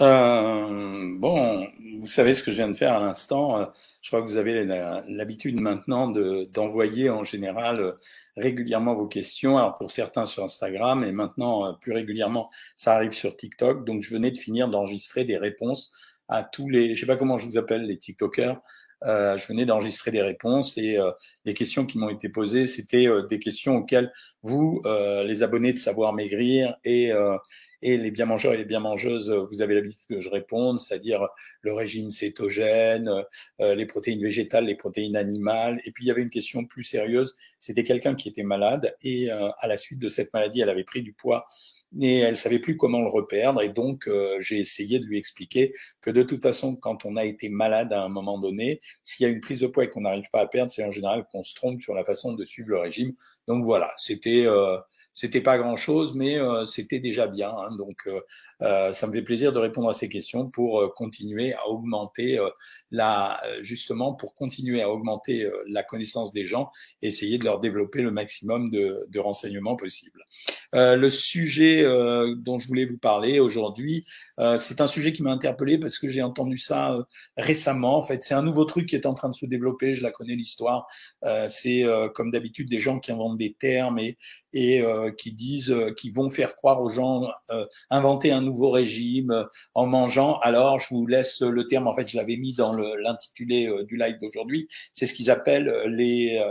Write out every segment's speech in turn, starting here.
Euh, bon, vous savez ce que je viens de faire à l'instant. euh, Je crois que vous avez l'habitude maintenant de d'envoyer en général euh, régulièrement vos questions. Alors pour certains sur Instagram et maintenant plus régulièrement, ça arrive sur TikTok. Donc je venais de finir d'enregistrer des réponses à tous les, je sais pas comment je vous appelle, les TikTokers. Je venais d'enregistrer des réponses et les questions qui m'ont été posées, c'était des questions auxquelles vous, les abonnés de Savoir Maigrir et et les bien mangeurs et les bien mangeuses, euh, vous avez l'habitude que je réponde, c'est-à-dire le régime cétogène, euh, les protéines végétales, les protéines animales. Et puis il y avait une question plus sérieuse, c'était quelqu'un qui était malade et euh, à la suite de cette maladie, elle avait pris du poids et elle savait plus comment le reperdre. Et donc euh, j'ai essayé de lui expliquer que de toute façon, quand on a été malade à un moment donné, s'il y a une prise de poids et qu'on n'arrive pas à perdre, c'est en général qu'on se trompe sur la façon de suivre le régime. Donc voilà, c'était euh, c'était pas grand chose, mais euh, c'était déjà bien. hein. donc, euh, ça me fait plaisir de répondre à ces questions pour euh, continuer à augmenter euh, la, euh, justement, pour continuer à augmenter euh, la connaissance des gens et essayer de leur développer le maximum de, de renseignements possibles. Euh, le sujet euh, dont je voulais vous parler aujourd'hui, euh, c'est un sujet qui m'a interpellé parce que j'ai entendu ça euh, récemment. En fait, c'est un nouveau truc qui est en train de se développer. Je la connais l'histoire. Euh, c'est euh, comme d'habitude des gens qui inventent des termes et, et euh, qui disent, euh, qui vont faire croire aux gens, euh, inventer un nouveau régime euh, en mangeant. Alors, je vous laisse le terme. En fait, je l'avais mis dans l'intitulé euh, du live d'aujourd'hui. C'est ce qu'ils appellent euh, les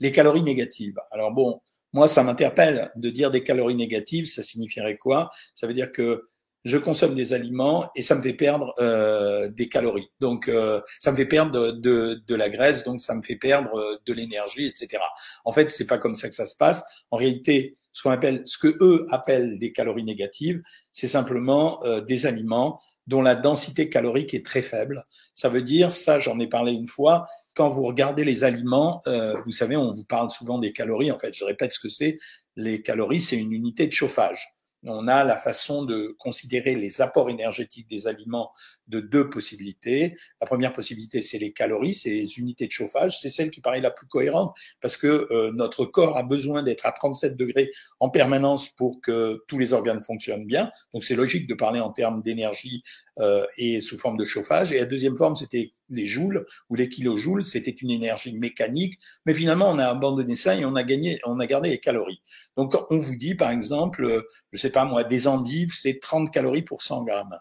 les calories négatives. Alors bon, moi, ça m'interpelle de dire des calories négatives. Ça signifierait quoi? Ça veut dire que je consomme des aliments et ça me fait perdre euh, des calories. Donc, euh, ça me fait perdre de, de, de la graisse, donc ça me fait perdre de l'énergie, etc. En fait, c'est pas comme ça que ça se passe. En réalité, ce qu'on appelle, ce que eux appellent des calories négatives, c'est simplement euh, des aliments dont la densité calorique est très faible. Ça veut dire, ça, j'en ai parlé une fois, quand vous regardez les aliments, euh, vous savez, on vous parle souvent des calories. En fait, je répète ce que c'est. Les calories, c'est une unité de chauffage. On a la façon de considérer les apports énergétiques des aliments de deux possibilités. La première possibilité, c'est les calories, c'est les unités de chauffage. C'est celle qui paraît la plus cohérente parce que euh, notre corps a besoin d'être à 37 degrés en permanence pour que tous les organes fonctionnent bien. Donc c'est logique de parler en termes d'énergie euh, et sous forme de chauffage. Et la deuxième forme, c'était les joules ou les kilojoules. C'était une énergie mécanique. Mais finalement, on a abandonné ça et on a gagné, on a gardé les calories. Donc on vous dit, par exemple, euh, je sais pas moi, des endives, c'est 30 calories pour 100 grammes.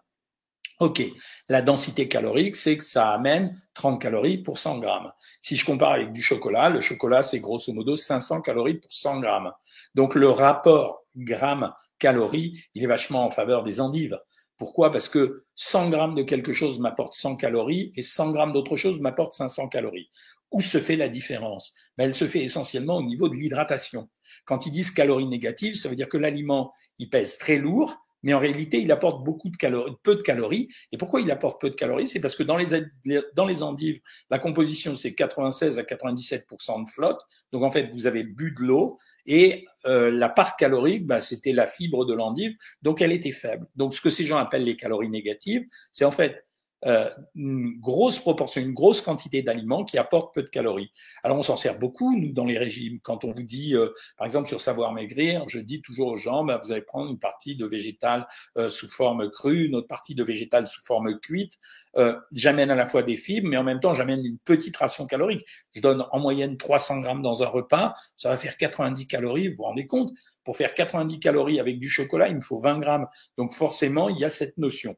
OK, la densité calorique, c'est que ça amène 30 calories pour 100 grammes. Si je compare avec du chocolat, le chocolat, c'est grosso modo 500 calories pour 100 grammes. Donc le rapport gramme-calorie, il est vachement en faveur des endives. Pourquoi? Parce que 100 grammes de quelque chose m'apporte 100 calories et 100 grammes d'autre chose m'apporte 500 calories. Où se fait la différence? Ben, Elle se fait essentiellement au niveau de l'hydratation. Quand ils disent calories négatives, ça veut dire que l'aliment, il pèse très lourd, mais en réalité, il apporte beaucoup de calories, peu de calories. Et pourquoi il apporte peu de calories? C'est parce que dans les, dans les endives, la composition, c'est 96 à 97% de flotte. Donc, en fait, vous avez bu de l'eau et euh, la part calorique, bah, c'était la fibre de l'endive, donc elle était faible. Donc, ce que ces gens appellent les calories négatives, c'est en fait euh, une grosse proportion, une grosse quantité d'aliments qui apportent peu de calories. Alors on s'en sert beaucoup, nous, dans les régimes. Quand on vous dit, euh, par exemple, sur Savoir Maigrir, je dis toujours aux gens, bah, vous allez prendre une partie de végétal euh, sous forme crue, une autre partie de végétal sous forme cuite. Euh, j'amène à la fois des fibres, mais en même temps, j'amène une petite ration calorique. Je donne en moyenne 300 grammes dans un repas, ça va faire 90 calories, vous vous rendez compte? Pour faire 90 calories avec du chocolat, il me faut 20 grammes. Donc forcément, il y a cette notion.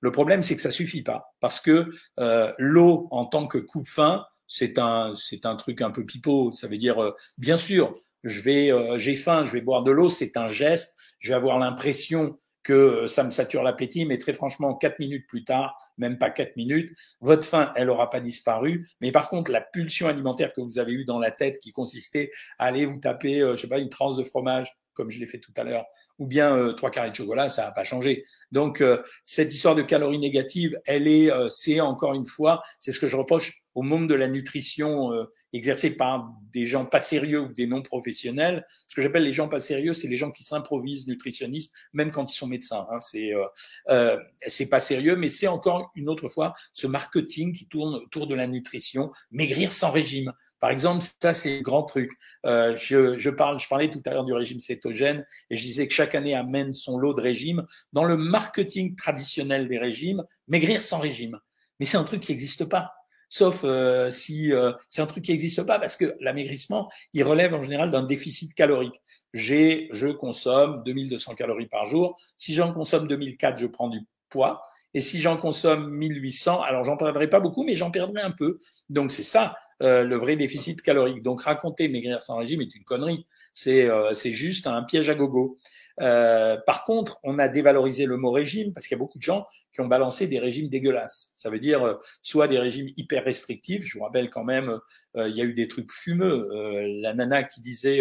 Le problème, c'est que ça suffit pas, parce que euh, l'eau en tant que coupe-faim, c'est un, c'est un truc un peu pipeau. Ça veut dire, euh, bien sûr, je vais, euh, j'ai faim, je vais boire de l'eau, c'est un geste. Je vais avoir l'impression que ça me sature l'appétit, mais très franchement, quatre minutes plus tard, même pas quatre minutes, votre faim, elle aura pas disparu. Mais par contre, la pulsion alimentaire que vous avez eue dans la tête, qui consistait à aller vous taper, euh, je sais pas, une tranche de fromage, comme je l'ai fait tout à l'heure, ou bien euh, trois carrés de chocolat, ça n'a pas changé. Donc euh, cette histoire de calories négatives, elle est, euh, c'est encore une fois, c'est ce que je reproche au monde de la nutrition euh, exercé par des gens pas sérieux ou des non professionnels. Ce que j'appelle les gens pas sérieux, c'est les gens qui s'improvisent nutritionnistes, même quand ils sont médecins. Hein. C'est c'est pas sérieux, mais c'est encore une autre fois ce marketing qui tourne autour de la nutrition, maigrir sans régime. Par exemple, ça c'est le grand truc. Euh, je, je, parle, je parlais tout à l'heure du régime cétogène et je disais que chaque année amène son lot de régimes. Dans le marketing traditionnel des régimes, maigrir sans régime. Mais c'est un truc qui n'existe pas. Sauf euh, si euh, c'est un truc qui n'existe pas parce que l'amaigrissement, il relève en général d'un déficit calorique. J'ai, je consomme 2200 calories par jour. Si j'en consomme 2004, je prends du poids. Et si j'en consomme 1800, alors j'en perdrai pas beaucoup, mais j'en perdrai un peu. Donc c'est ça euh, le vrai déficit calorique. Donc raconter maigrir sans régime est une connerie. C'est euh, juste un piège à gogo. Euh, par contre, on a dévalorisé le mot régime parce qu'il y a beaucoup de gens qui ont balancé des régimes dégueulasses. Ça veut dire euh, soit des régimes hyper restrictifs. Je vous rappelle quand même, il y a eu des trucs fumeux. la nana qui disait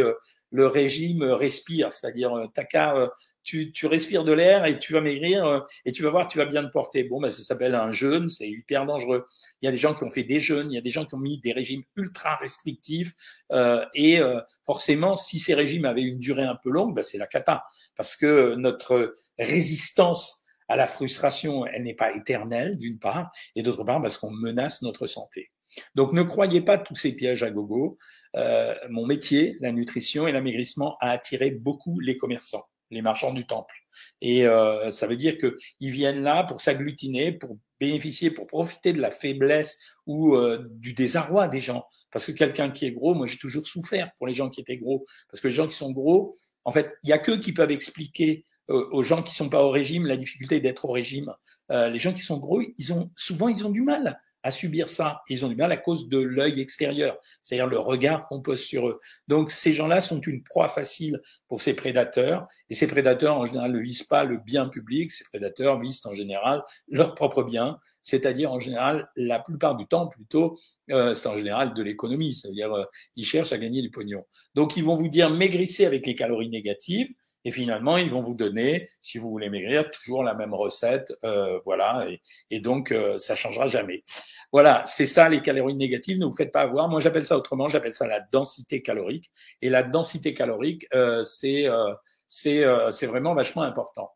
le régime respire, c'est-à-dire qu'à tu, tu respires de l'air et tu vas maigrir euh, et tu vas voir, tu vas bien te porter. Bon, ben, ça s'appelle un jeûne, c'est hyper dangereux. Il y a des gens qui ont fait des jeûnes, il y a des gens qui ont mis des régimes ultra restrictifs euh, et euh, forcément, si ces régimes avaient une durée un peu longue, ben, c'est la cata parce que notre résistance à la frustration, elle n'est pas éternelle d'une part et d'autre part parce qu'on menace notre santé. Donc ne croyez pas tous ces pièges à gogo. Euh, mon métier, la nutrition et l'amaigrissement, a attiré beaucoup les commerçants les marchands du temple. Et euh, ça veut dire qu'ils viennent là pour s'agglutiner, pour bénéficier, pour profiter de la faiblesse ou euh, du désarroi des gens. Parce que quelqu'un qui est gros, moi j'ai toujours souffert pour les gens qui étaient gros. Parce que les gens qui sont gros, en fait, il y a qu'eux qui peuvent expliquer euh, aux gens qui sont pas au régime la difficulté d'être au régime. les gens qui sont gros, ils ont souvent ils ont du mal à subir ça. Ils ont du mal à cause de l'œil extérieur, c'est-à-dire le regard qu'on pose sur eux. Donc ces gens-là sont une proie facile pour ces prédateurs, et ces prédateurs en général ne visent pas le bien public, ces prédateurs visent en général leur propre bien, c'est-à-dire en général la plupart du temps plutôt, euh, c'est en général de l'économie, c'est-à-dire euh, ils cherchent à gagner du pognon. Donc ils vont vous dire maigrissez avec les calories négatives, et finalement, ils vont vous donner, si vous voulez maigrir, toujours la même recette, euh, voilà, et, et donc euh, ça changera jamais. Voilà, c'est ça les calories négatives. Ne vous faites pas avoir. Moi, j'appelle ça autrement. J'appelle ça la densité calorique. Et la densité calorique, euh, c'est euh, c'est euh, c'est vraiment vachement important.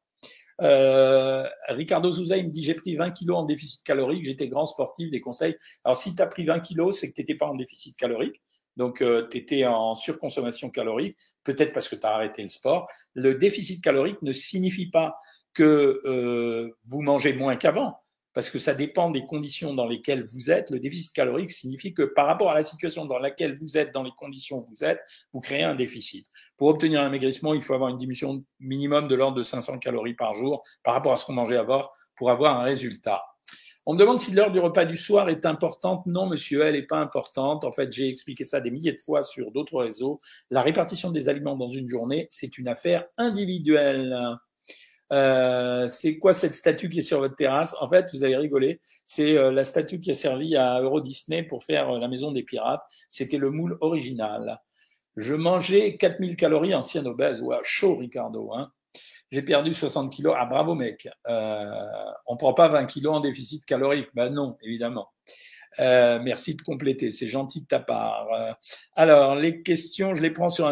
Euh, Ricardo Souza, il me dit j'ai pris 20 kilos en déficit calorique, j'étais grand sportif, des conseils. Alors si tu as pris 20 kilos, c'est que tu n'étais pas en déficit calorique. Donc, euh, tu étais en surconsommation calorique, peut-être parce que tu as arrêté le sport. Le déficit calorique ne signifie pas que euh, vous mangez moins qu'avant, parce que ça dépend des conditions dans lesquelles vous êtes. Le déficit calorique signifie que par rapport à la situation dans laquelle vous êtes, dans les conditions où vous êtes, vous créez un déficit. Pour obtenir un maigrissement, il faut avoir une diminution minimum de l'ordre de 500 calories par jour par rapport à ce qu'on mangeait avant pour avoir un résultat. On me demande si l'heure du repas du soir est importante. Non, monsieur, elle n'est pas importante. En fait, j'ai expliqué ça des milliers de fois sur d'autres réseaux. La répartition des aliments dans une journée, c'est une affaire individuelle. Euh, c'est quoi cette statue qui est sur votre terrasse? En fait, vous allez rigoler. C'est euh, la statue qui a servi à Euro Disney pour faire euh, la maison des pirates. C'était le moule original. Je mangeais 4000 calories ancien obèse. Ouais, chaud, Ricardo. Hein j'ai perdu 60 kilos. Ah, bravo, mec. Euh, on prend pas 20 kilos en déficit calorique. Ben non, évidemment. Euh, merci de compléter, c'est gentil de ta part. Euh, alors, les questions, je les prends sur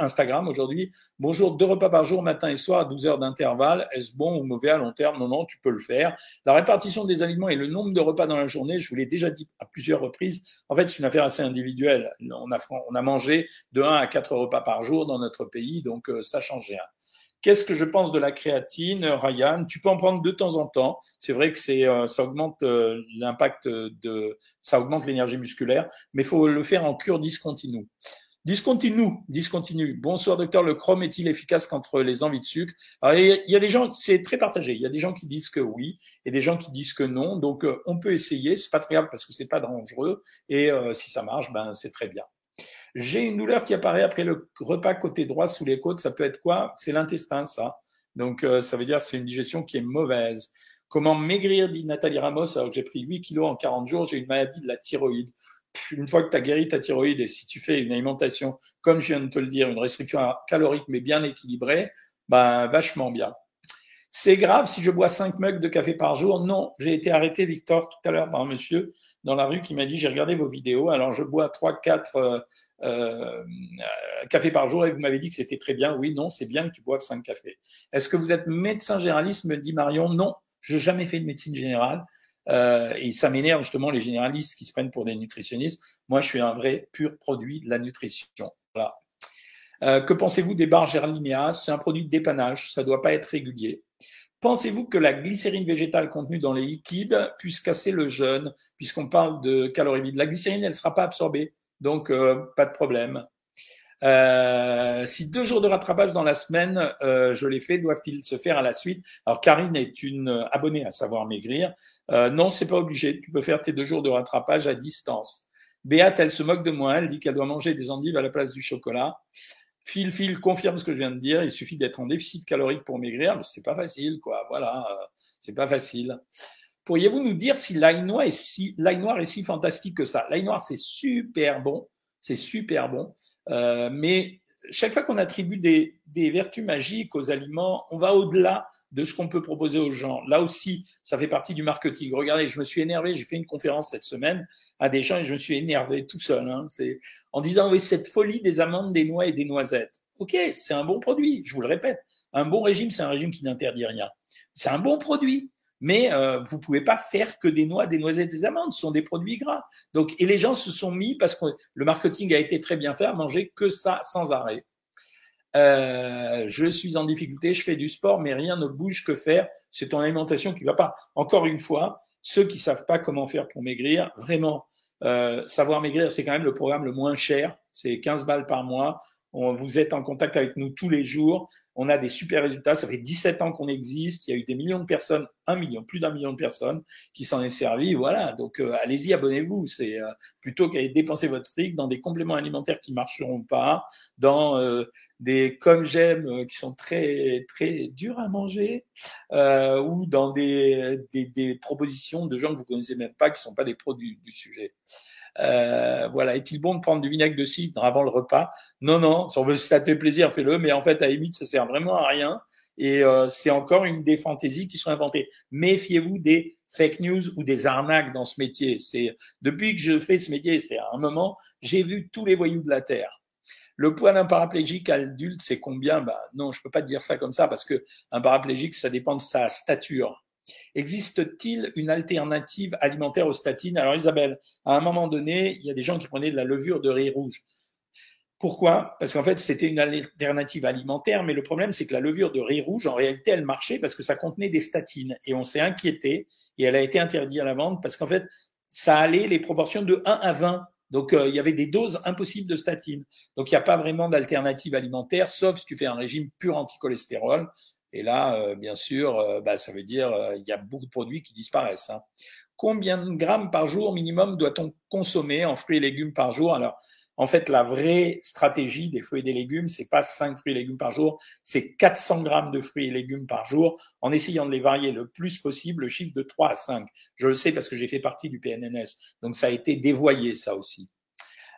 Instagram aujourd'hui. Bonjour, deux repas par jour, matin et soir, à 12 heures d'intervalle. Est-ce bon ou mauvais à long terme? Non, non, tu peux le faire. La répartition des aliments et le nombre de repas dans la journée, je vous l'ai déjà dit à plusieurs reprises, en fait, c'est une affaire assez individuelle. On a, on a mangé de 1 à 4 repas par jour dans notre pays, donc euh, ça change rien. Qu'est-ce que je pense de la créatine, Ryan? Tu peux en prendre de temps en temps. C'est vrai que c'est euh, ça augmente euh, l'impact de ça augmente l'énergie musculaire, mais faut le faire en cure discontinue. Discontinue, discontinue. Bonsoir docteur, le chrome est-il efficace contre les envies de sucre? Alors, Il y a des gens, c'est très partagé. Il y a des gens qui disent que oui et des gens qui disent que non. Donc euh, on peut essayer, c'est pas très grave parce que c'est pas dangereux et si ça marche, ben c'est très bien. J'ai une douleur qui apparaît après le repas côté droit sous les côtes. Ça peut être quoi? C'est l'intestin, ça. Donc, euh, ça veut dire c'est une digestion qui est mauvaise. Comment maigrir, dit Nathalie Ramos, alors que j'ai pris 8 kilos en 40 jours, j'ai une maladie de la thyroïde. Une fois que tu as guéri ta thyroïde et si tu fais une alimentation, comme je viens de te le dire, une restriction calorique mais bien équilibrée, bah, vachement bien. C'est grave si je bois 5 mugs de café par jour Non, j'ai été arrêté, Victor, tout à l'heure par un monsieur dans la rue qui m'a dit j'ai regardé vos vidéos, alors je bois 3, 4 euh, euh, cafés par jour et vous m'avez dit que c'était très bien. Oui, non, c'est bien que tu boives 5 cafés. Est-ce que vous êtes médecin généraliste? Me dit Marion. Non, je n'ai jamais fait de médecine générale. Euh, et ça m'énerve justement les généralistes qui se prennent pour des nutritionnistes. Moi, je suis un vrai pur produit de la nutrition. Euh, que pensez-vous des barres Gerlinéas C'est un produit de dépannage, ça ne doit pas être régulier. Pensez-vous que la glycérine végétale contenue dans les liquides puisse casser le jeûne, puisqu'on parle de calories vides? La glycérine, elle ne sera pas absorbée, donc euh, pas de problème. Euh, si deux jours de rattrapage dans la semaine, euh, je l'ai fait, doivent-ils se faire à la suite? Alors Karine est une abonnée à Savoir Maigrir. Euh, non, c'est pas obligé. Tu peux faire tes deux jours de rattrapage à distance. Béate, elle se moque de moi. Elle dit qu'elle doit manger des endives à la place du chocolat. Phil, Phil confirme ce que je viens de dire. Il suffit d'être en déficit calorique pour maigrir, c'est pas facile, quoi. Voilà, euh, c'est pas facile. Pourriez-vous nous dire si l'ail noir est si l'ail noir est si fantastique que ça? L'ail noir, c'est super bon, c'est super bon. Euh, mais chaque fois qu'on attribue des, des, vertus magiques aux aliments, on va au-delà de ce qu'on peut proposer aux gens. Là aussi, ça fait partie du marketing. Regardez, je me suis énervé, j'ai fait une conférence cette semaine à des gens et je me suis énervé tout seul. Hein. En disant oui, cette folie des amandes, des noix et des noisettes. Ok, c'est un bon produit, je vous le répète. Un bon régime, c'est un régime qui n'interdit rien. C'est un bon produit mais euh, vous pouvez pas faire que des noix, des noisettes, des amandes. Ce sont des produits gras. Donc, et les gens se sont mis parce que le marketing a été très bien fait à manger que ça sans arrêt. Euh, je suis en difficulté, je fais du sport, mais rien ne bouge. Que faire C'est ton alimentation qui va pas. Encore une fois, ceux qui savent pas comment faire pour maigrir, vraiment, euh, savoir maigrir, c'est quand même le programme le moins cher. C'est 15 balles par mois. On, vous êtes en contact avec nous tous les jours. On a des super résultats. Ça fait 17 ans qu'on existe. Il y a eu des millions de personnes, un million, plus d'un million de personnes qui s'en est servi. Voilà. Donc, euh, allez-y, abonnez-vous. C'est euh, plutôt qu'aller dépenser votre fric dans des compléments alimentaires qui marcheront pas, dans euh, des comme j'aime qui sont très très durs à manger, ou dans des, des, des, propositions de gens que vous connaissez même pas, qui sont pas des produits du sujet. Euh, voilà, est-il bon de prendre du vinaigre de cidre avant le repas? Non, non, si on veut ça te fait plaisir, fais-le, mais en fait, à limite, ça sert vraiment à rien. Et euh, c'est encore une des fantaisies qui sont inventées. Méfiez-vous des fake news ou des arnaques dans ce métier. C'est depuis que je fais ce métier, c'est à un moment, j'ai vu tous les voyous de la terre. Le poids d'un paraplégique adulte, c'est combien? Bah non, je peux pas dire ça comme ça parce que un paraplégique, ça dépend de sa stature. Existe-t-il une alternative alimentaire aux statines? Alors Isabelle, à un moment donné, il y a des gens qui prenaient de la levure de riz rouge. Pourquoi? Parce qu'en fait, c'était une alternative alimentaire, mais le problème, c'est que la levure de riz rouge, en réalité, elle marchait parce que ça contenait des statines. Et on s'est inquiété, et elle a été interdite à la vente parce qu'en fait, ça allait les proportions de 1 à 20. Donc, euh, il y avait des doses impossibles de statines. Donc, il n'y a pas vraiment d'alternative alimentaire, sauf si tu fais un régime pur anticholestérol. Et là, euh, bien sûr, euh, bah, ça veut dire euh, il y a beaucoup de produits qui disparaissent. Hein. Combien de grammes par jour minimum doit-on consommer en fruits et légumes par jour? Alors, en fait, la vraie stratégie des fruits et des légumes, c'est pas 5 fruits et légumes par jour, c'est 400 grammes de fruits et légumes par jour, en essayant de les varier le plus possible, le chiffre de 3 à 5. Je le sais parce que j'ai fait partie du PNNS, donc ça a été dévoyé, ça aussi.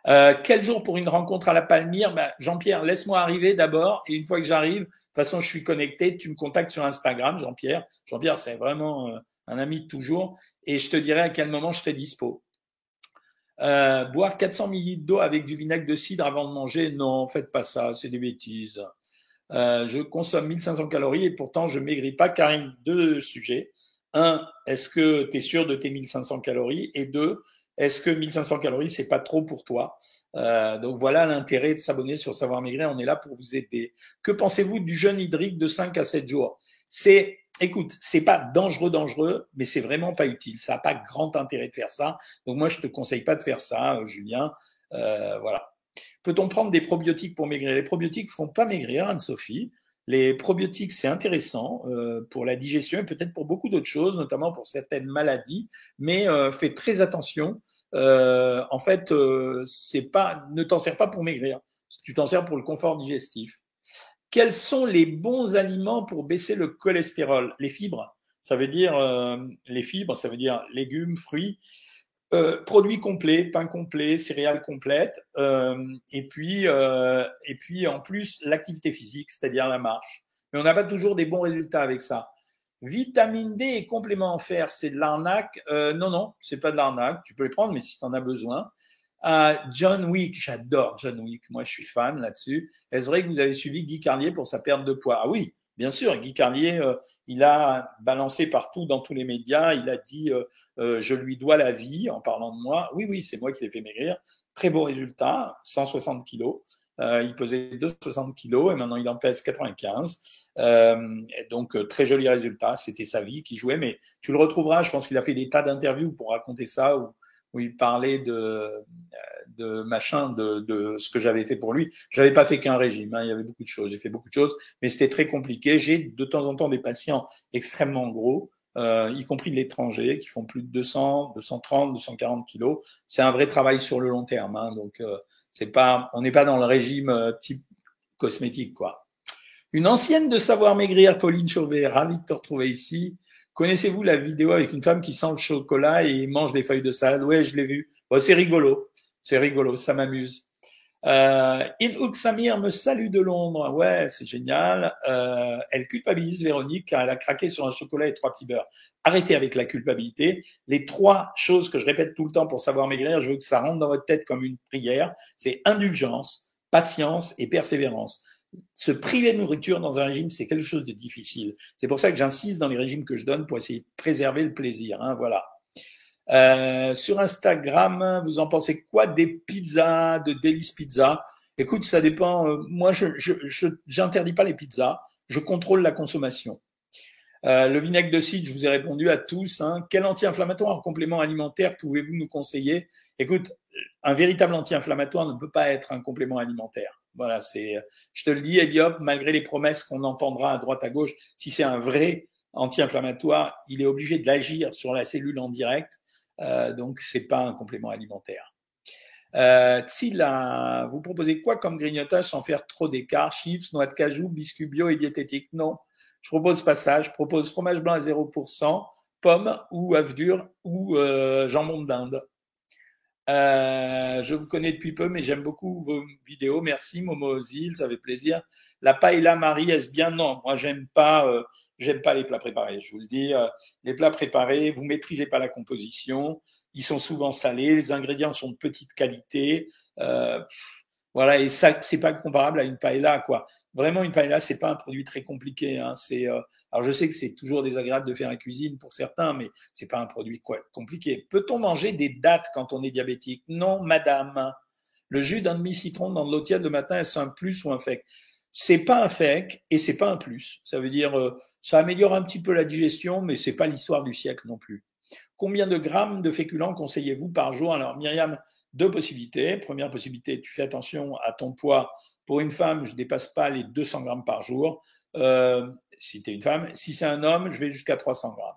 Euh, quel jour pour une rencontre à la Palmyre? Ben, Jean-Pierre, laisse-moi arriver d'abord. Et une fois que j'arrive, de toute façon, je suis connecté. Tu me contactes sur Instagram, Jean-Pierre. Jean-Pierre, c'est vraiment euh, un ami de toujours. Et je te dirai à quel moment je serai dispo. Euh, boire 400 ml d'eau avec du vinaigre de cidre avant de manger, non, faites pas ça, c'est des bêtises. Euh, je consomme 1500 calories et pourtant je maigris pas. Karine, deux sujets. Un, est-ce que tu es sûr de tes 1500 calories? Et deux, est-ce que 1500 calories, c'est pas trop pour toi? Euh, Donc voilà l'intérêt de s'abonner sur Savoir Maigrir. On est là pour vous aider. Que pensez-vous du jeûne hydrique de 5 à 7 jours? C'est Écoute, c'est pas dangereux, dangereux, mais c'est vraiment pas utile. Ça n'a pas grand intérêt de faire ça. Donc moi, je te conseille pas de faire ça, euh, Julien. Euh, voilà. Peut-on prendre des probiotiques pour maigrir? Les probiotiques font pas maigrir, Anne-Sophie. Les probiotiques, c'est intéressant euh, pour la digestion et peut-être pour beaucoup d'autres choses, notamment pour certaines maladies. Mais euh, fais très attention. Euh, en fait, c'est pas, ne t'en sers pas pour maigrir. Tu t'en sers pour le confort digestif. Quels sont les bons aliments pour baisser le cholestérol? Les fibres. Ça veut dire euh, les fibres, ça veut dire légumes, fruits. Euh, produits complets, pain complet, céréales complètes, euh, et puis euh, et puis en plus l'activité physique, c'est-à-dire la marche. Mais on n'a pas toujours des bons résultats avec ça. Vitamine D et complément en fer, c'est de l'arnaque. Non, non, c'est pas de l'arnaque. Tu peux les prendre, mais si tu en as besoin. Euh, John Wick, j'adore John Wick. Moi, je suis fan là-dessus. Est-ce vrai que vous avez suivi Guy Carlier pour sa perte de poids? Ah oui, bien sûr. Guy Carlier, euh, il a balancé partout dans tous les médias. Il a dit euh, je lui dois la vie en parlant de moi. Oui, oui, c'est moi qui l'ai fait maigrir. Très beau résultat, 160 kilos. Euh, il pesait 260 kilos et maintenant il en pèse 95. Euh, et donc euh, très joli résultat. C'était sa vie qui jouait, mais tu le retrouveras. Je pense qu'il a fait des tas d'interviews pour raconter ça où il parlait de, de machin, de, de ce que j'avais fait pour lui. Je n'avais pas fait qu'un régime. Hein, il y avait beaucoup de choses. J'ai fait beaucoup de choses, mais c'était très compliqué. J'ai de temps en temps des patients extrêmement gros. Euh, y compris de l'étranger, qui font plus de 200, 230, 240 kilos. C'est un vrai travail sur le long terme. Hein, donc, euh, c'est pas, on n'est pas dans le régime euh, type cosmétique, quoi. Une ancienne de Savoir Maigrir, Pauline Chauvet, ravie de te retrouver ici. Connaissez-vous la vidéo avec une femme qui sent le chocolat et mange des feuilles de salade? Ouais, je l'ai vu. Bon, c'est rigolo. C'est rigolo, ça m'amuse. Euh, Il Samir me salue de Londres. Ouais, c'est génial. Euh, elle culpabilise Véronique car elle a craqué sur un chocolat et trois petits beurres. Arrêtez avec la culpabilité. Les trois choses que je répète tout le temps pour savoir maigrir, je veux que ça rentre dans votre tête comme une prière. C'est indulgence, patience et persévérance. Se priver de nourriture dans un régime, c'est quelque chose de difficile. C'est pour ça que j'insiste dans les régimes que je donne pour essayer de préserver le plaisir. Hein, voilà. Euh, sur Instagram, vous en pensez quoi des pizzas, de Delice Pizza? Écoute, ça dépend. Euh, moi, je j'interdis pas les pizzas. Je contrôle la consommation. Euh, le vinaigre de cidre, je vous ai répondu à tous. Hein. Quel anti-inflammatoire en complément alimentaire pouvez-vous nous conseiller? Écoute, un véritable anti-inflammatoire ne peut pas être un complément alimentaire. Voilà, c'est. Je te le dis, Eliop, malgré les promesses qu'on entendra à droite à gauche, si c'est un vrai anti-inflammatoire, il est obligé d'agir sur la cellule en direct euh, donc, c'est pas un complément alimentaire. Euh, vous proposez quoi comme grignotage sans faire trop d'écart? Chips, noix de cajou, biscuits bio et diététique? Non, je propose pas ça. Je propose fromage blanc à 0%, pommes ou œufs durs ou euh, jambon d'Inde. Euh, je vous connais depuis peu, mais j'aime beaucoup vos vidéos. Merci, Momo Ozil, ça fait plaisir. La paella Marie, est-ce bien? Non, moi j'aime pas. Euh, J'aime pas les plats préparés. Je vous le dis, euh, les plats préparés, vous maîtrisez pas la composition. Ils sont souvent salés. Les ingrédients sont de petite qualité. Euh, voilà, et ça, c'est pas comparable à une paella, quoi. Vraiment, une paella, c'est pas un produit très compliqué. Hein. C'est, euh, alors je sais que c'est toujours désagréable de faire la cuisine pour certains, mais c'est pas un produit quoi, compliqué. Peut-on manger des dattes quand on est diabétique? Non, madame. Le jus d'un demi-citron dans de l'eau tiède le matin, est-ce un plus ou un fake? C'est pas un fake et c'est pas un plus. Ça veut dire, euh, ça améliore un petit peu la digestion, mais c'est pas l'histoire du siècle non plus. Combien de grammes de féculents conseillez-vous par jour? Alors, Myriam, deux possibilités. Première possibilité, tu fais attention à ton poids. Pour une femme, je dépasse pas les 200 grammes par jour. Euh, si tu une femme. Si c'est un homme, je vais jusqu'à 300 grammes.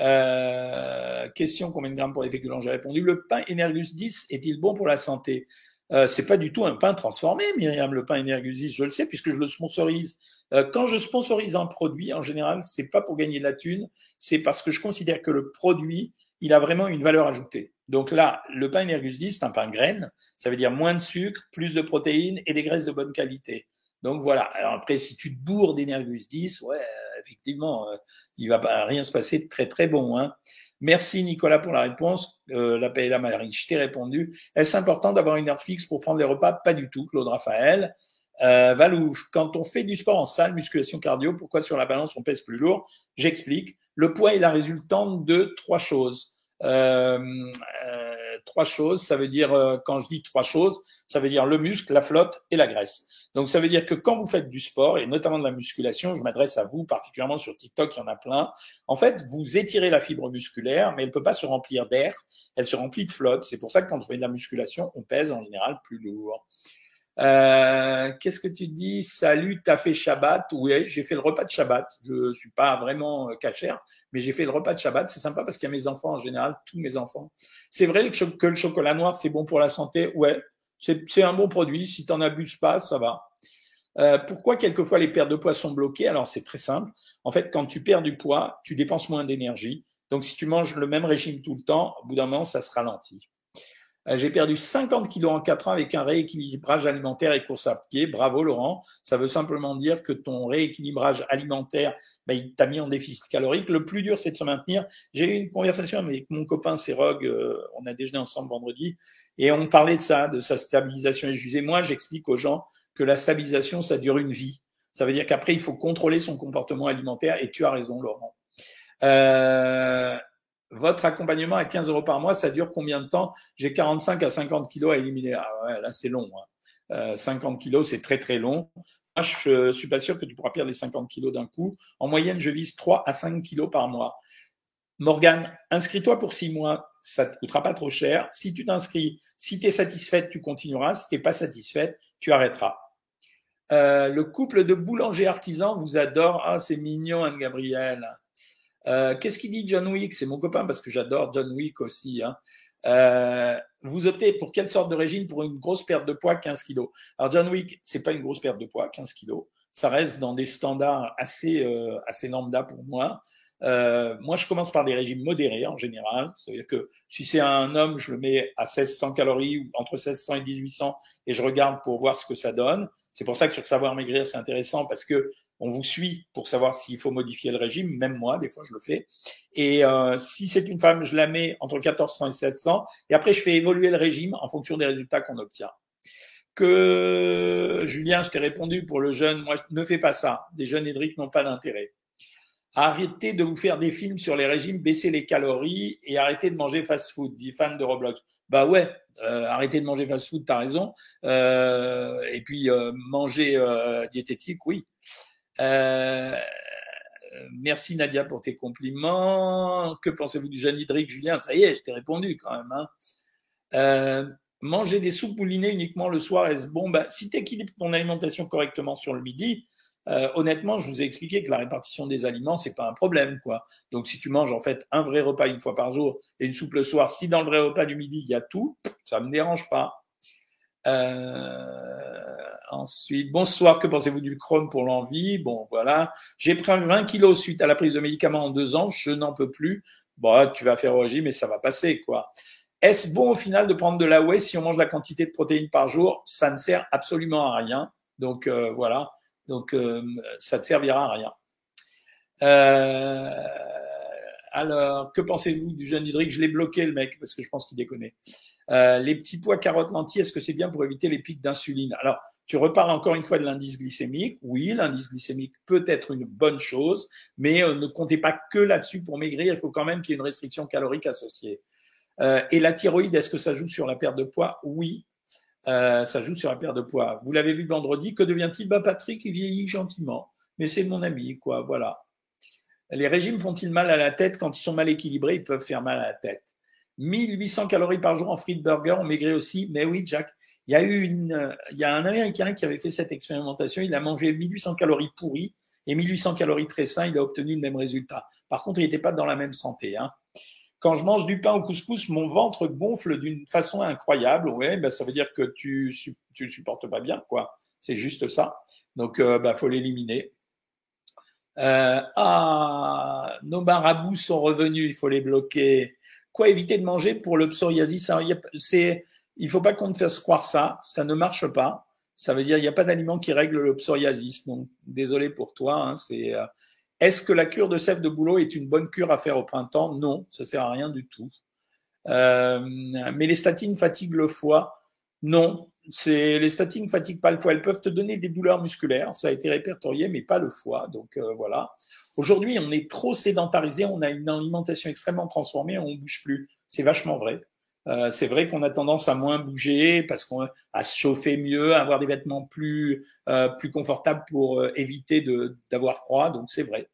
Euh, question combien de grammes pour les féculents? J'ai répondu. Le pain Energus 10 est-il bon pour la santé? Euh, C'est pas du tout un pain transformé, Myriam. Le pain Energus 10, je le sais puisque je le sponsorise euh, quand je sponsorise un produit, en général, c'est pas pour gagner de la thune, c'est parce que je considère que le produit, il a vraiment une valeur ajoutée. Donc là, le pain Energus 10, c'est un pain graine, ça veut dire moins de sucre, plus de protéines et des graisses de bonne qualité. Donc voilà. Alors après, si tu te bourres d'Energus 10, ouais, effectivement, euh, il va pas rien se passer de très très bon. Hein. Merci Nicolas pour la réponse. Euh, la PLA Marie, je t'ai répondu. Est-ce important d'avoir une heure fixe pour prendre les repas? Pas du tout, Claude Raphaël. Euh, quand on fait du sport en salle, musculation cardio, pourquoi sur la balance on pèse plus lourd? J'explique. Le poids est la résultante de trois choses. Euh, euh, trois choses, ça veut dire, euh, quand je dis trois choses, ça veut dire le muscle, la flotte et la graisse. Donc ça veut dire que quand vous faites du sport, et notamment de la musculation, je m'adresse à vous particulièrement sur TikTok, il y en a plein, en fait, vous étirez la fibre musculaire, mais elle ne peut pas se remplir d'air, elle se remplit de flotte. C'est pour ça que quand on fait de la musculation, on pèse en général plus lourd. Euh, Qu'est-ce que tu dis? Salut, t'as fait Shabbat? Oui, j'ai fait le repas de Shabbat. Je suis pas vraiment euh, cachère, mais j'ai fait le repas de Shabbat. C'est sympa parce qu'il y a mes enfants en général, tous mes enfants. C'est vrai que le chocolat noir, c'est bon pour la santé? Ouais, c'est un bon produit. Si t'en abuses pas, ça va. Euh, pourquoi quelquefois les pertes de poids sont bloquées? Alors c'est très simple. En fait, quand tu perds du poids, tu dépenses moins d'énergie. Donc si tu manges le même régime tout le temps, au bout d'un moment, ça se ralentit. Euh, j'ai perdu 50 kilos en 4 ans avec un rééquilibrage alimentaire et course à pied. Bravo Laurent. Ça veut simplement dire que ton rééquilibrage alimentaire, bah, il t'a mis en déficit calorique. Le plus dur, c'est de se maintenir. J'ai eu une conversation avec mon copain Sérog, euh, on a déjeuné ensemble vendredi, et on parlait de ça, de sa stabilisation. Et je disais, moi, j'explique aux gens que la stabilisation, ça dure une vie. Ça veut dire qu'après, il faut contrôler son comportement alimentaire. Et tu as raison, Laurent. Euh, votre accompagnement à 15 euros par mois, ça dure combien de temps? J'ai 45 à 50 kilos à éliminer. Ah ouais, là, c'est long. Hein. 50 euh, kilos, c'est très très long. Je suis pas sûr que tu pourras perdre les 50 kilos d'un coup. En moyenne, je vise 3 à 5 kilos par mois. Morgane, inscris-toi pour 6 mois. Ça te coûtera pas trop cher. Si tu t'inscris, si tu es satisfaite, tu continueras. Si tu n'es pas satisfaite, tu arrêteras. Euh, le couple de boulanger artisans vous adore. Ah, c'est mignon, Anne-Gabrielle. Euh, qu'est-ce qu'il dit John Wick? C'est mon copain parce que j'adore John Wick aussi. Hein. Euh, vous optez pour quelle sorte de régime Pour une grosse perte de poids, 15 kilos? Alors John Wick, c'est pas une grosse perte de poids, 15 kilos. Ça reste dans des standards assez euh, assez lambda pour moi. Euh, moi, je commence par des régimes modérés en général. C'est-à-dire que si c'est un homme, je le mets à 1600 calories ou entre 1600 et 1800 et je regarde pour voir ce que ça donne. C'est pour ça que sur Savoir Maigrir, c'est intéressant parce que on vous suit pour savoir s'il faut modifier le régime, même moi, des fois je le fais. Et euh, si c'est une femme, je la mets entre 1400 et 1600, et après je fais évoluer le régime en fonction des résultats qu'on obtient. Que Julien, je t'ai répondu pour le jeune, moi ne fais pas ça. Des jeunes hydriques n'ont pas d'intérêt. Arrêtez de vous faire des films sur les régimes, baissez les calories et arrêtez de manger fast-food, dit fan de Roblox. Bah ouais, euh, arrêtez de manger fast-food, t'as raison. Euh, et puis euh, manger euh, diététique, oui. Euh, merci Nadia pour tes compliments. Que pensez-vous du hydrique, Julien? Ça y est, je t'ai répondu quand même. Hein. Euh, manger des soupes moulinées uniquement le soir, est-ce bon? Bah, Si tu équilibres ton alimentation correctement sur le midi, euh, honnêtement, je vous ai expliqué que la répartition des aliments, c'est pas un problème, quoi. Donc, si tu manges en fait un vrai repas une fois par jour et une soupe le soir, si dans le vrai repas du midi il y a tout, ça me dérange pas. Ensuite, bonsoir, que pensez-vous du Chrome pour l'envie? Bon, voilà. J'ai pris 20 kilos suite à la prise de médicaments en deux ans, je n'en peux plus. Bon, tu vas faire régime et ça va passer, quoi. Est-ce bon au final de prendre de la whey si on mange la quantité de protéines par jour? Ça ne sert absolument à rien. Donc euh, voilà. Donc euh, ça ne servira à rien. Euh, alors, que pensez-vous du jeune hydrique? Je l'ai bloqué le mec parce que je pense qu'il déconne. Euh, les petits pois carottes lentilles, est-ce que c'est bien pour éviter les pics d'insuline? Alors, tu reparles encore une fois de l'indice glycémique. Oui, l'indice glycémique peut être une bonne chose, mais euh, ne comptez pas que là-dessus pour maigrir. Il faut quand même qu'il y ait une restriction calorique associée. Euh, et la thyroïde, est-ce que ça joue sur la perte de poids? Oui, euh, ça joue sur la perte de poids. Vous l'avez vu vendredi. Que devient-il? Bah, Patrick, il vieillit gentiment, mais c'est mon ami, quoi. Voilà. Les régimes font-ils mal à la tête? Quand ils sont mal équilibrés, ils peuvent faire mal à la tête. 1800 calories par jour en frites burger, on maigrit aussi. Mais oui, Jack, il y a eu une, il y a un Américain qui avait fait cette expérimentation. Il a mangé 1800 calories pourries et 1800 calories très sains. Il a obtenu le même résultat. Par contre, il n'était pas dans la même santé. Hein. Quand je mange du pain au couscous, mon ventre gonfle d'une façon incroyable. Ouais, ben ça veut dire que tu tu supportes pas bien, quoi. C'est juste ça. Donc, euh, bah, faut l'éliminer. Euh, ah, nos marabouts sont revenus, il faut les bloquer. Quoi éviter de manger pour le psoriasis? C'est, il faut pas qu'on te fasse croire ça, ça ne marche pas. Ça veut dire il n'y a pas d'aliment qui règle le psoriasis. Donc désolé pour toi. Hein, c'est. Euh, est-ce que la cure de sève de boulot est une bonne cure à faire au printemps? Non, ça sert à rien du tout. Euh, mais les statines fatiguent le foie Non, c'est les statines fatiguent pas le foie. Elles peuvent te donner des douleurs musculaires, ça a été répertorié, mais pas le foie. Donc euh, voilà. Aujourd'hui, on est trop sédentarisé, on a une alimentation extrêmement transformée, on bouge plus. C'est vachement vrai. Euh, c'est vrai qu'on a tendance à moins bouger parce qu'on à se chauffer mieux, à avoir des vêtements plus euh, plus confortables pour euh, éviter de d'avoir froid. Donc c'est vrai.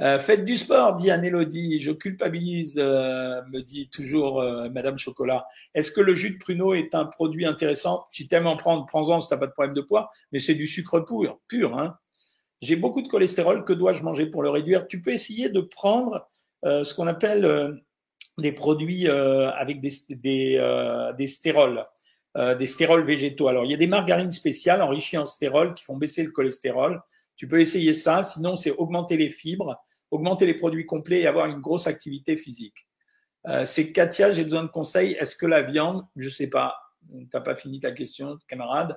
Euh, faites du sport, dit Anne-Élodie. Je culpabilise, me dit toujours Madame Chocolat. Est-ce que le jus de pruneau est un produit intéressant? Si tu aimes en prendre, prends-en si tu pas de problème de poids, mais c'est du sucre pur. pur hein. J'ai beaucoup de cholestérol, que dois-je manger pour le réduire? Tu peux essayer de prendre ce qu'on appelle des produits avec des, des, des stérols. des stérols végétaux. Alors, il y a des margarines spéciales enrichies en stérols qui font baisser le cholestérol. Tu peux essayer ça. Sinon, c'est augmenter les fibres, augmenter les produits complets et avoir une grosse activité physique. Euh, c'est Katia, j'ai besoin de conseils. Est-ce que la viande, je sais pas, t'as pas fini ta question, camarade.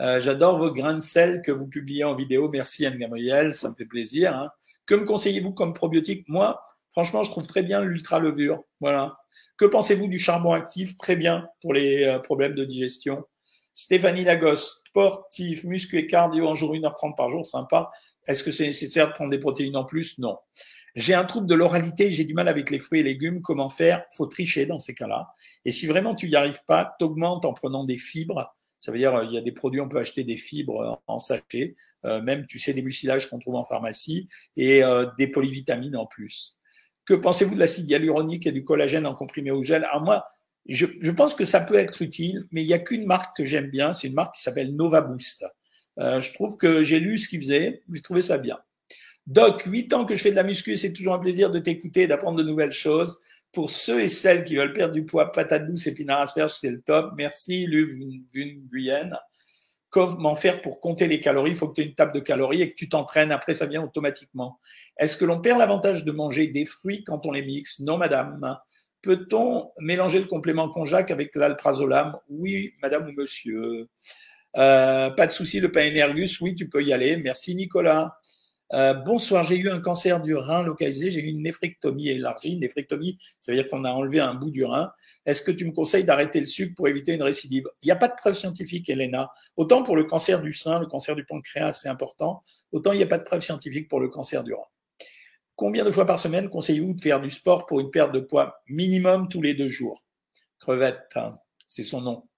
Euh, j'adore vos grains de sel que vous publiez en vidéo. Merci Anne Gabriel, ça me fait plaisir. Hein. Que me conseillez-vous comme probiotique? Moi, franchement, je trouve très bien l'ultra levure. Voilà. Que pensez-vous du charbon actif? Très bien pour les euh, problèmes de digestion. Stéphanie Lagos, sportif, muscu et cardio en jour 1h30 par jour, sympa. Est-ce que c'est nécessaire de prendre des protéines en plus? Non. J'ai un trouble de l'oralité, j'ai du mal avec les fruits et légumes. Comment faire? Faut tricher dans ces cas-là. Et si vraiment tu n'y arrives pas, t'augmentes en prenant des fibres. Ça veut dire il y a des produits, on peut acheter des fibres en sachet, euh, même tu sais des mucilages qu'on trouve en pharmacie et euh, des polyvitamines en plus. Que pensez-vous de l'acide hyaluronique et du collagène en comprimé au gel? Alors moi, je, je, pense que ça peut être utile, mais il n'y a qu'une marque que j'aime bien, c'est une marque qui s'appelle Nova Boost. Euh, je trouve que j'ai lu ce qu'ils faisaient, j'ai trouvé ça bien. Doc, huit ans que je fais de la muscu, c'est toujours un plaisir de t'écouter et d'apprendre de nouvelles choses. Pour ceux et celles qui veulent perdre du poids, patate douce, épinards asperges, c'est le top. Merci, Luv Guyenne. Comment faire pour compter les calories Il faut que tu aies une table de calories et que tu t'entraînes. Après, ça vient automatiquement. Est-ce que l'on perd l'avantage de manger des fruits quand on les mixe? Non, madame. Peut-on mélanger le complément conjac avec l'alprazolam? Oui, madame ou monsieur. Euh, pas de souci, le pain Energus, oui, tu peux y aller. Merci, Nicolas. Euh, bonsoir, j'ai eu un cancer du rein localisé, j'ai eu une néphrectomie élargie. Une néphrectomie, ça veut dire qu'on a enlevé un bout du rein. Est-ce que tu me conseilles d'arrêter le sucre pour éviter une récidive? Il n'y a pas de preuve scientifique, Elena. Autant pour le cancer du sein, le cancer du pancréas, c'est important, autant il n'y a pas de preuve scientifique pour le cancer du rein. Combien de fois par semaine conseillez-vous de faire du sport pour une perte de poids minimum tous les deux jours? Crevette, hein, c'est son nom.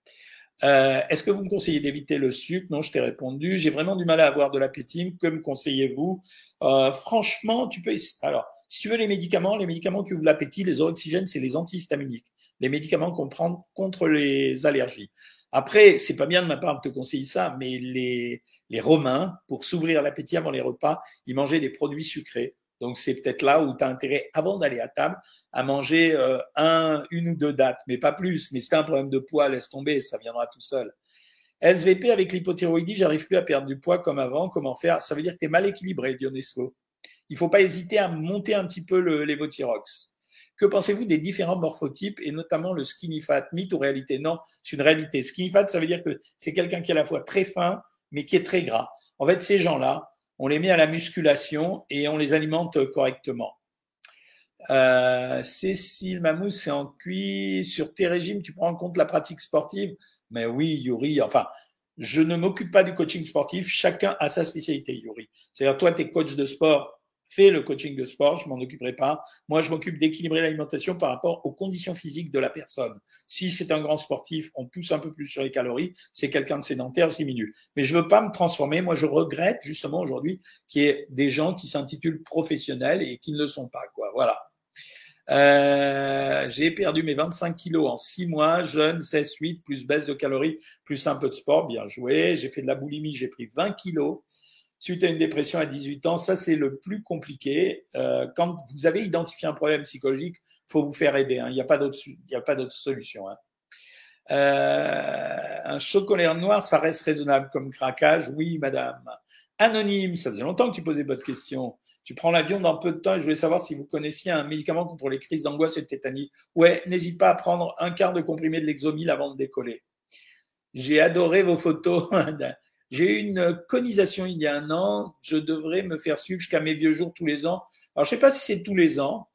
Euh, Est-ce que vous me conseillez d'éviter le sucre? Non, je t'ai répondu. J'ai vraiment du mal à avoir de l'appétit. Que me conseillez-vous? Euh, Franchement, tu peux. Alors, si tu veux les médicaments, les médicaments qui ouvrent l'appétit, les oxygènes, c'est les antihistaminiques, les médicaments qu'on prend contre les allergies. Après, c'est pas bien de ma part de te conseiller ça, mais les, les Romains, pour s'ouvrir l'appétit avant les repas, ils mangeaient des produits sucrés. Donc c'est peut-être là où tu intérêt, avant d'aller à table, à manger euh, un, une ou deux dates, mais pas plus. Mais c'est un problème de poids, laisse tomber, ça viendra tout seul. SVP avec l'hypothyroïdie, j'arrive plus à perdre du poids comme avant. Comment faire? Ça veut dire que tu es mal équilibré, Dionesco. Il faut pas hésiter à monter un petit peu le lévothyrox. Que pensez-vous des différents morphotypes et notamment le skinny fat Mythe ou réalité? Non, c'est une réalité. Skinny fat, ça veut dire que c'est quelqu'un qui est à la fois très fin, mais qui est très gras. En fait, ces gens-là, on les met à la musculation et on les alimente correctement. Euh, Cécile Mamous, c'est en cuit. Sur tes régimes, tu prends en compte la pratique sportive? Mais oui, Yuri, enfin, je ne m'occupe pas du coaching sportif. Chacun a sa spécialité, Yuri. C'est-à-dire, toi, tu es coach de sport fais le coaching de sport, je m'en occuperai pas. Moi, je m'occupe d'équilibrer l'alimentation par rapport aux conditions physiques de la personne. Si c'est un grand sportif, on pousse un peu plus sur les calories. C'est quelqu'un de sédentaire, je diminue. Mais je veux pas me transformer. Moi, je regrette justement aujourd'hui qu'il y ait des gens qui s'intitulent professionnels et qui ne le sont pas. Quoi. Voilà. Euh, j'ai perdu mes 25 kilos en 6 mois, jeune, 16-8, plus baisse de calories, plus un peu de sport, bien joué. J'ai fait de la boulimie, j'ai pris 20 kilos suite à une dépression à 18 ans, ça c'est le plus compliqué. Euh, quand vous avez identifié un problème psychologique, faut vous faire aider. Hein. Il n'y a pas d'autre, il a pas d'autre solution. Hein. Euh, un chocolat noir, ça reste raisonnable comme craquage. Oui, madame. Anonyme, ça faisait longtemps que tu posais votre question. Tu prends l'avion dans peu de temps et je voulais savoir si vous connaissiez un médicament contre les crises d'angoisse et de tétanie. Ouais, n'hésite pas à prendre un quart de comprimé de l'exomil avant de décoller. J'ai adoré vos photos J'ai eu une conisation il y a un an. Je devrais me faire suivre jusqu'à mes vieux jours tous les ans. Alors, je sais pas si c'est tous les ans,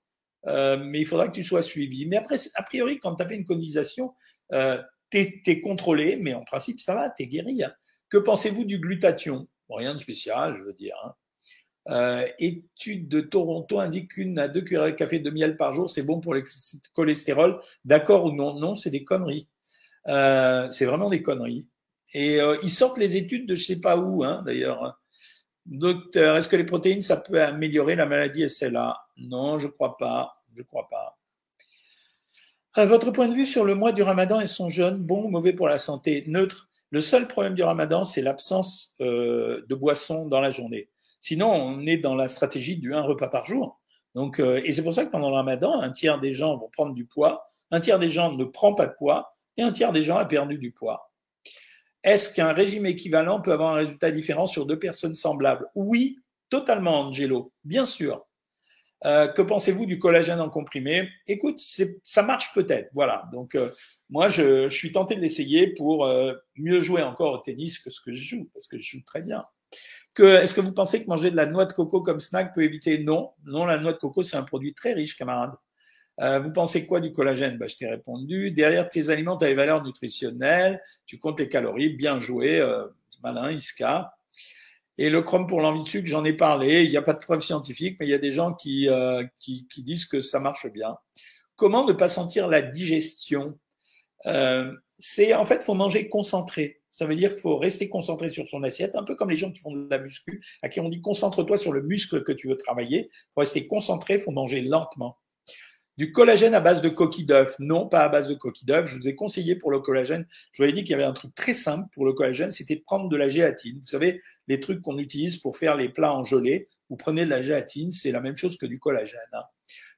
euh, mais il faudra que tu sois suivi. Mais après, a priori, quand tu as fait une conisation, euh, tu es, contrôlé, mais en principe, ça va, tu es guéri. Hein. Que pensez-vous du glutathion? Rien de spécial, je veux dire. Hein. Euh, étude de Toronto indique qu'une à deux cuillères de café de miel par jour, c'est bon pour le cholestérol. D'accord ou non? Non, c'est des conneries. Euh, c'est vraiment des conneries. Et euh, ils sortent les études de je sais pas où, hein, d'ailleurs. Docteur, est-ce que les protéines, ça peut améliorer la maladie SLA Non, je crois pas. Je crois pas. À votre point de vue sur le mois du ramadan et son jeûne, bon ou mauvais pour la santé? Neutre. Le seul problème du ramadan, c'est l'absence euh, de boisson dans la journée. Sinon, on est dans la stratégie du un repas par jour. Donc, euh, et c'est pour ça que pendant le ramadan, un tiers des gens vont prendre du poids, un tiers des gens ne prend pas de poids, et un tiers des gens a perdu du poids. Est-ce qu'un régime équivalent peut avoir un résultat différent sur deux personnes semblables? Oui, totalement, Angelo, bien sûr. Euh, que pensez-vous du collagène en comprimé? Écoute, ça marche peut-être. Voilà. Donc euh, moi, je, suis tenté de l'essayer pour euh, mieux jouer encore au tennis que ce que je joue, parce que je joue très bien. Est-ce que vous pensez que manger de la noix de coco comme snack peut éviter? Non, non, la noix de coco c'est un produit très riche, camarade. Euh, vous pensez quoi du collagène? Bah, Je t'ai répondu. Derrière tes aliments, tu as les valeurs nutritionnelles, tu comptes tes calories, bien joué, euh, malin, Iska. Et le chrome pour l'envie de sucre, j'en ai parlé. Il n'y a pas de preuve scientifique, mais il y a des gens qui, euh, qui, qui, disent que ça marche bien. Comment ne pas sentir la digestion? Euh, C'est en fait, faut manger concentré. Ça veut dire qu'il faut rester concentré sur son assiette, un peu comme les gens qui font de la muscu, à qui on dit concentre-toi sur le muscle que tu veux travailler. Il faut rester concentré, faut manger lentement. Du collagène à base de coquille d'œuf Non, pas à base de coquille d'œuf. Je vous ai conseillé pour le collagène. Je vous avais dit qu'il y avait un truc très simple pour le collagène, c'était de prendre de la gélatine. Vous savez, les trucs qu'on utilise pour faire les plats en gelée. Vous prenez de la gélatine, c'est la même chose que du collagène. Hein.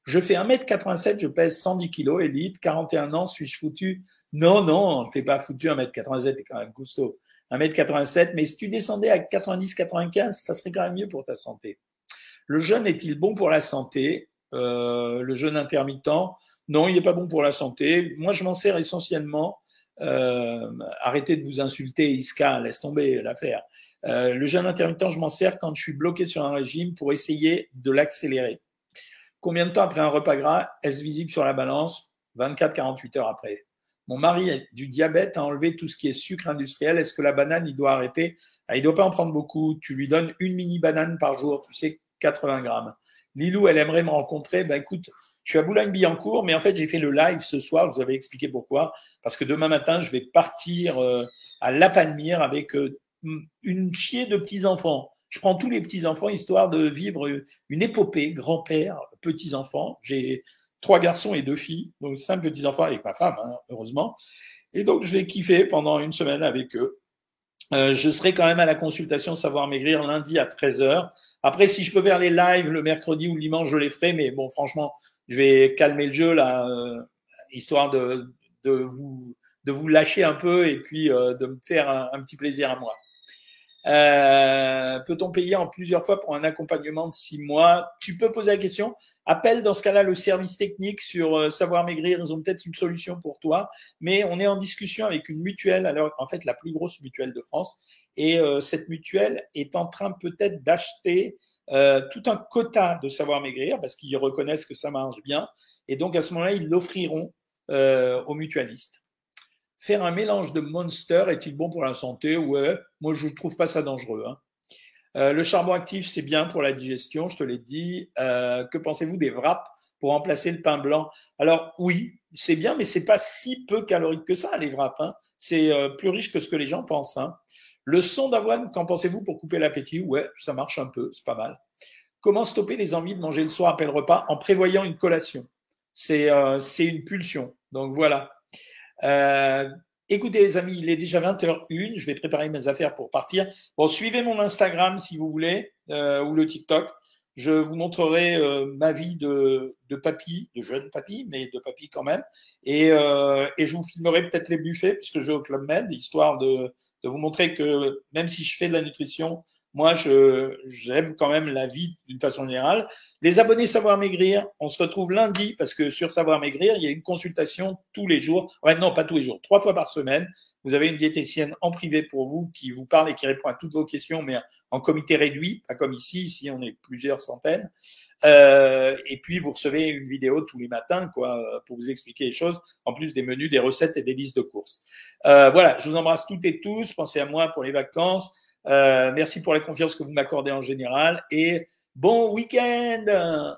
Je fais 1m87, je pèse 110 kg, élite, 41 ans, suis-je foutu? Non, non, t'es pas foutu 1m87, t'es quand même costaud. 1m87, mais si tu descendais à 90-95, ça serait quand même mieux pour ta santé. Le jeûne est-il bon pour la santé? Euh, le jeûne intermittent, non, il n'est pas bon pour la santé. Moi, je m'en sers essentiellement. Euh, arrêtez de vous insulter, Iska, laisse tomber l'affaire. Euh, le jeûne intermittent, je m'en sers quand je suis bloqué sur un régime pour essayer de l'accélérer. Combien de temps après un repas gras est-ce visible sur la balance? 24-48 heures après. Mon mari a du diabète, a enlevé tout ce qui est sucre industriel. Est-ce que la banane, il doit arrêter? Ah, Il doit pas en prendre beaucoup. Tu lui donnes une mini banane par jour, tu sais, 80 grammes. Lilou, elle aimerait me rencontrer. Ben écoute, je suis à Boulogne-Billancourt, mais en fait, j'ai fait le live ce soir. Je vous avais expliqué pourquoi. Parce que demain matin, je vais partir euh, à La Palmyre avec euh, une chier de petits-enfants. Je prends tous les petits-enfants histoire de vivre une épopée, grand-père, petits-enfants. J'ai trois garçons et deux filles, donc cinq petits-enfants avec ma femme, hein, heureusement. Et donc, je vais kiffer pendant une semaine avec eux. Euh, je serai quand même à la consultation Savoir Maigrir lundi à 13h. Après, si je peux faire les lives le mercredi ou le dimanche, je les ferai. Mais bon, franchement, je vais calmer le jeu là, euh, histoire de, de, vous, de vous lâcher un peu et puis euh, de me faire un, petit plaisir à moi. Peut-on payer en plusieurs fois pour un accompagnement de six mois? Tu peux poser la question. Appelle dans ce cas-là le service technique sur euh, Savoir Maigrir. Ils ont peut-être une solution pour toi. Mais on est en discussion avec une mutuelle, alors en fait la plus grosse mutuelle de France. Et euh, cette mutuelle est en train peut-être d'acheter euh, tout un quota de Savoir Maigrir parce qu'ils reconnaissent que ça marche bien. Et donc à ce moment-là, ils l'offriront aux mutualistes. Faire un mélange de Monster est-il bon pour la santé? Ouais, moi je ne trouve pas ça dangereux. Hein. Euh, le charbon actif, c'est bien pour la digestion, je te l'ai dit. Euh, que pensez-vous des wraps pour remplacer le pain blanc? Alors oui, c'est bien, mais c'est pas si peu calorique que ça, les wraps. Hein. C'est euh, plus riche que ce que les gens pensent. Hein. Le son d'avoine, qu'en pensez-vous pour couper l'appétit? Ouais, ça marche un peu, c'est pas mal. Comment stopper les envies de manger le soir après le repas en prévoyant une collation? C'est une pulsion. Donc voilà. Écoutez les amis, il est déjà 20h01, je vais préparer mes affaires pour partir. Bon, suivez mon Instagram si vous voulez, euh, ou le TikTok. Je vous montrerai euh, ma vie de, de papy, de jeune papy, mais de papy quand même. Et, euh, et je vous filmerai peut-être les buffets, puisque je vais au Club Med, histoire de, de vous montrer que même si je fais de la nutrition, moi, je, j'aime quand même la vie d'une façon générale. Les abonnés Savoir Maigrir, on se retrouve lundi parce que sur Savoir Maigrir, il y a une consultation tous les jours. Ouais, non, pas tous les jours, trois fois par semaine. Vous avez une diététicienne en privé pour vous qui vous parle et qui répond à toutes vos questions, mais en comité réduit, pas comme ici. Ici, on est plusieurs centaines. Euh, et puis, vous recevez une vidéo tous les matins, quoi, pour vous expliquer les choses, en plus des menus, des recettes et des listes de courses. Euh, voilà, je vous embrasse toutes et tous. Pensez à moi pour les vacances. Euh, merci pour la confiance que vous m'accordez en général et bon week-end